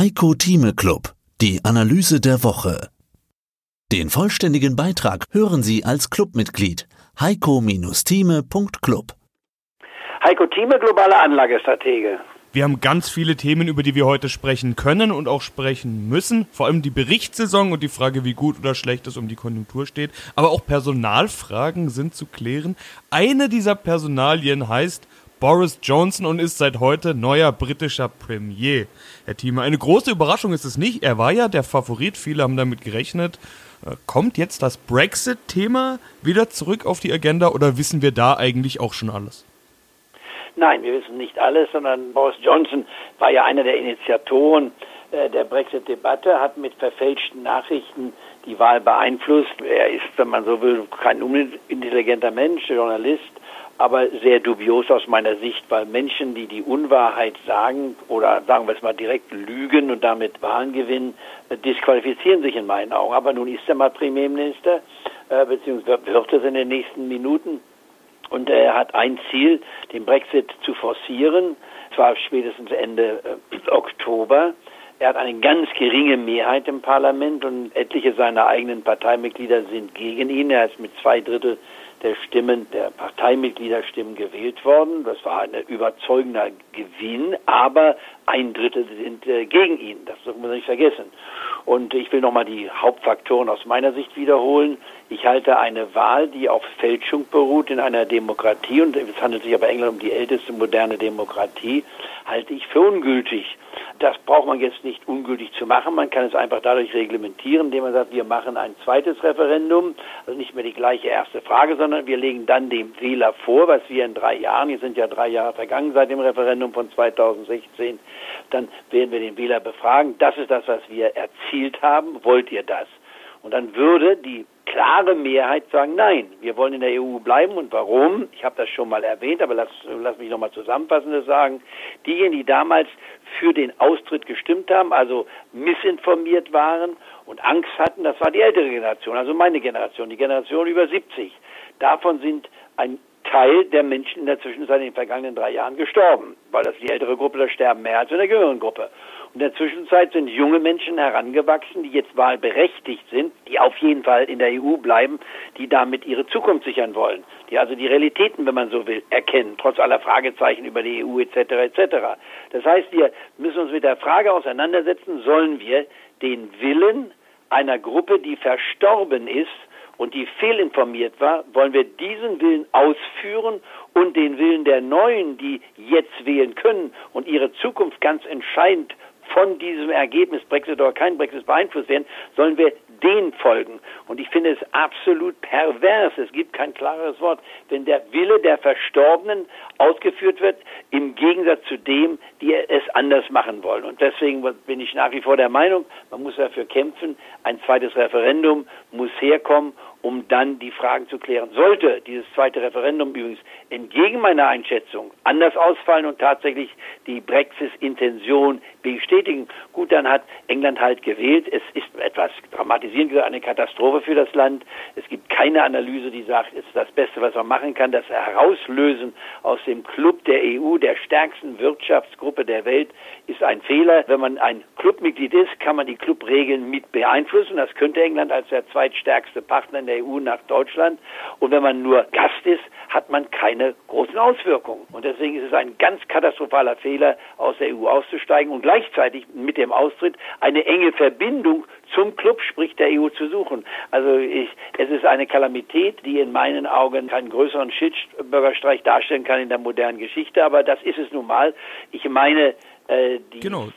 Heiko Thieme Club, die Analyse der Woche. Den vollständigen Beitrag hören Sie als Clubmitglied heiko-thieme.club. Heiko Thieme, globale Anlagestratege. Wir haben ganz viele Themen, über die wir heute sprechen können und auch sprechen müssen. Vor allem die Berichtssaison und die Frage, wie gut oder schlecht es um die Konjunktur steht. Aber auch Personalfragen sind zu klären. Eine dieser Personalien heißt Boris Johnson und ist seit heute neuer britischer Premier. Herr Thieme, eine große Überraschung ist es nicht. Er war ja der Favorit, viele haben damit gerechnet. Äh, kommt jetzt das Brexit-Thema wieder zurück auf die Agenda oder wissen wir da eigentlich auch schon alles? Nein, wir wissen nicht alles, sondern Boris Johnson war ja einer der Initiatoren äh, der Brexit-Debatte, hat mit verfälschten Nachrichten die Wahl beeinflusst. Er ist, wenn man so will, kein unintelligenter Mensch, Journalist, aber sehr dubios aus meiner Sicht, weil Menschen, die die Unwahrheit sagen oder sagen wir es mal direkt lügen und damit Wahlen gewinnen, disqualifizieren sich in meinen Augen. Aber nun ist er mal Premierminister, äh, beziehungsweise wird es in den nächsten Minuten. Und er hat ein Ziel, den Brexit zu forcieren, zwar spätestens Ende äh, Oktober. Er hat eine ganz geringe Mehrheit im Parlament und etliche seiner eigenen Parteimitglieder sind gegen ihn. Er ist mit zwei Drittel der Stimmen, der Parteimitgliederstimmen gewählt worden. Das war ein überzeugender Gewinn, aber ein Drittel sind äh, gegen ihn. Das dürfen wir nicht vergessen. Und ich will nochmal die Hauptfaktoren aus meiner Sicht wiederholen. Ich halte eine Wahl, die auf Fälschung beruht in einer Demokratie, und es handelt sich aber England um die älteste moderne Demokratie, halte ich für ungültig. Das braucht man jetzt nicht ungültig zu machen. Man kann es einfach dadurch reglementieren, indem man sagt, wir machen ein zweites Referendum, also nicht mehr die gleiche erste Frage, sondern wir legen dann dem Wähler vor, was wir in drei Jahren, hier sind ja drei Jahre vergangen seit dem Referendum von 2016, dann werden wir den Wähler befragen, das ist das, was wir erzielt haben, wollt ihr das? Und dann würde die klare Mehrheit sagen, nein, wir wollen in der EU bleiben. Und warum? Ich habe das schon mal erwähnt, aber lass, lass mich nochmal zusammenfassendes sagen. Diejenigen, die damals für den Austritt gestimmt haben, also missinformiert waren und Angst hatten, das war die ältere Generation, also meine Generation, die Generation über 70. Davon sind ein Teil der Menschen in der Zwischenzeit in den vergangenen drei Jahren gestorben, weil das die ältere Gruppe, da sterben mehr als in der jüngeren Gruppe. Und in der Zwischenzeit sind junge Menschen herangewachsen, die jetzt wahlberechtigt sind, die auf jeden Fall in der EU bleiben, die damit ihre Zukunft sichern wollen, die also die Realitäten, wenn man so will, erkennen, trotz aller Fragezeichen über die EU etc. etc. Das heißt, wir müssen uns mit der Frage auseinandersetzen, sollen wir den Willen einer Gruppe, die verstorben ist, und die fehlinformiert war, wollen wir diesen Willen ausführen und den Willen der Neuen, die jetzt wählen können und ihre Zukunft ganz entscheidend von diesem Ergebnis Brexit oder kein Brexit beeinflusst werden, sollen wir den folgen. Und ich finde es absolut pervers, es gibt kein klares Wort, wenn der Wille der Verstorbenen ausgeführt wird, im Gegensatz zu dem, die es anders machen wollen. Und deswegen bin ich nach wie vor der Meinung, man muss dafür kämpfen, ein zweites Referendum muss herkommen um dann die Fragen zu klären. Sollte dieses zweite Referendum übrigens entgegen meiner Einschätzung anders ausfallen und tatsächlich die Brexit-Intention bestätigen, gut, dann hat England halt gewählt. Es ist etwas dramatisierend eine Katastrophe für das Land. Gibt keine Analyse, die sagt, ist das Beste, was man machen kann. Das Herauslösen aus dem Club der EU, der stärksten Wirtschaftsgruppe der Welt, ist ein Fehler. Wenn man ein Clubmitglied ist, kann man die Clubregeln mit beeinflussen. Das könnte England als der zweitstärkste Partner in der EU nach Deutschland. Und wenn man nur Gast ist, hat man keine großen Auswirkungen. Und deswegen ist es ein ganz katastrophaler Fehler, aus der EU auszusteigen und gleichzeitig mit dem Austritt eine enge Verbindung zum Club, sprich der EU, zu suchen. Also ich, es ist eine Kalamität, die in meinen Augen keinen größeren Schildbürgerstreich darstellen kann in der modernen Geschichte, aber das ist es nun mal. Ich meine, äh, die genau.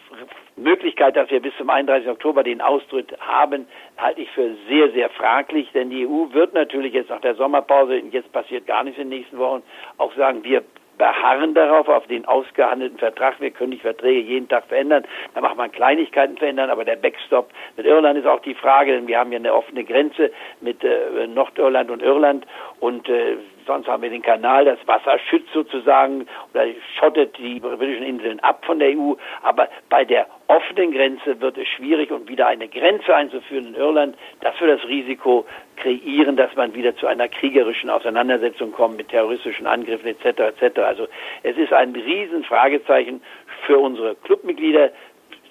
Möglichkeit, dass wir bis zum 31. Oktober den Austritt haben, halte ich für sehr, sehr fraglich, denn die EU wird natürlich jetzt nach der Sommerpause, jetzt passiert gar nichts in den nächsten Wochen, auch sagen, wir beharren darauf, auf den ausgehandelten Vertrag. Wir können die Verträge jeden Tag verändern. Da macht man Kleinigkeiten verändern, aber der Backstop mit Irland ist auch die Frage, denn wir haben ja eine offene Grenze mit äh, Nordirland und Irland und äh, sonst haben wir den Kanal, das Wasser schützt sozusagen oder schottet die britischen Inseln ab von der EU. Aber bei der offenen Grenze wird es schwierig und wieder eine Grenze einzuführen in Irland, das wird das Risiko kreieren, dass man wieder zu einer kriegerischen Auseinandersetzung kommt mit terroristischen Angriffen etc. etc. Also es ist ein Riesenfragezeichen für unsere Clubmitglieder,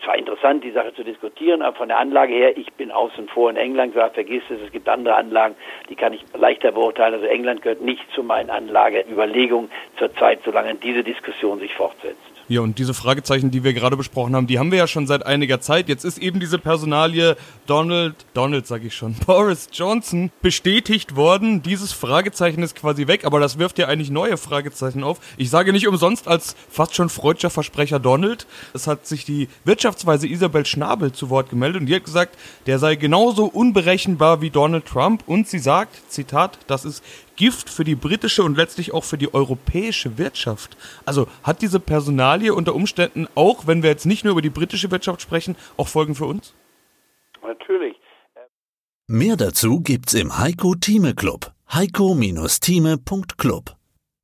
zwar interessant, die Sache zu diskutieren, aber von der Anlage her, ich bin außen vor in England, sage, vergiss es, es gibt andere Anlagen, die kann ich leichter beurteilen. Also England gehört nicht zu meinen Anlageüberlegungen zurzeit, solange diese Diskussion sich fortsetzt. Ja, und diese Fragezeichen, die wir gerade besprochen haben, die haben wir ja schon seit einiger Zeit. Jetzt ist eben diese Personalie Donald, Donald sag ich schon, Boris Johnson bestätigt worden. Dieses Fragezeichen ist quasi weg, aber das wirft ja eigentlich neue Fragezeichen auf. Ich sage nicht umsonst als fast schon freudscher Versprecher Donald. Es hat sich die Wirtschaftsweise Isabel Schnabel zu Wort gemeldet und die hat gesagt, der sei genauso unberechenbar wie Donald Trump und sie sagt, Zitat, das ist Gift für die britische und letztlich auch für die europäische Wirtschaft. Also hat diese Personalie unter Umständen auch, wenn wir jetzt nicht nur über die britische Wirtschaft sprechen, auch Folgen für uns? Natürlich. Mehr dazu gibt's im Heiko Thieme Club. heiko-thieme.club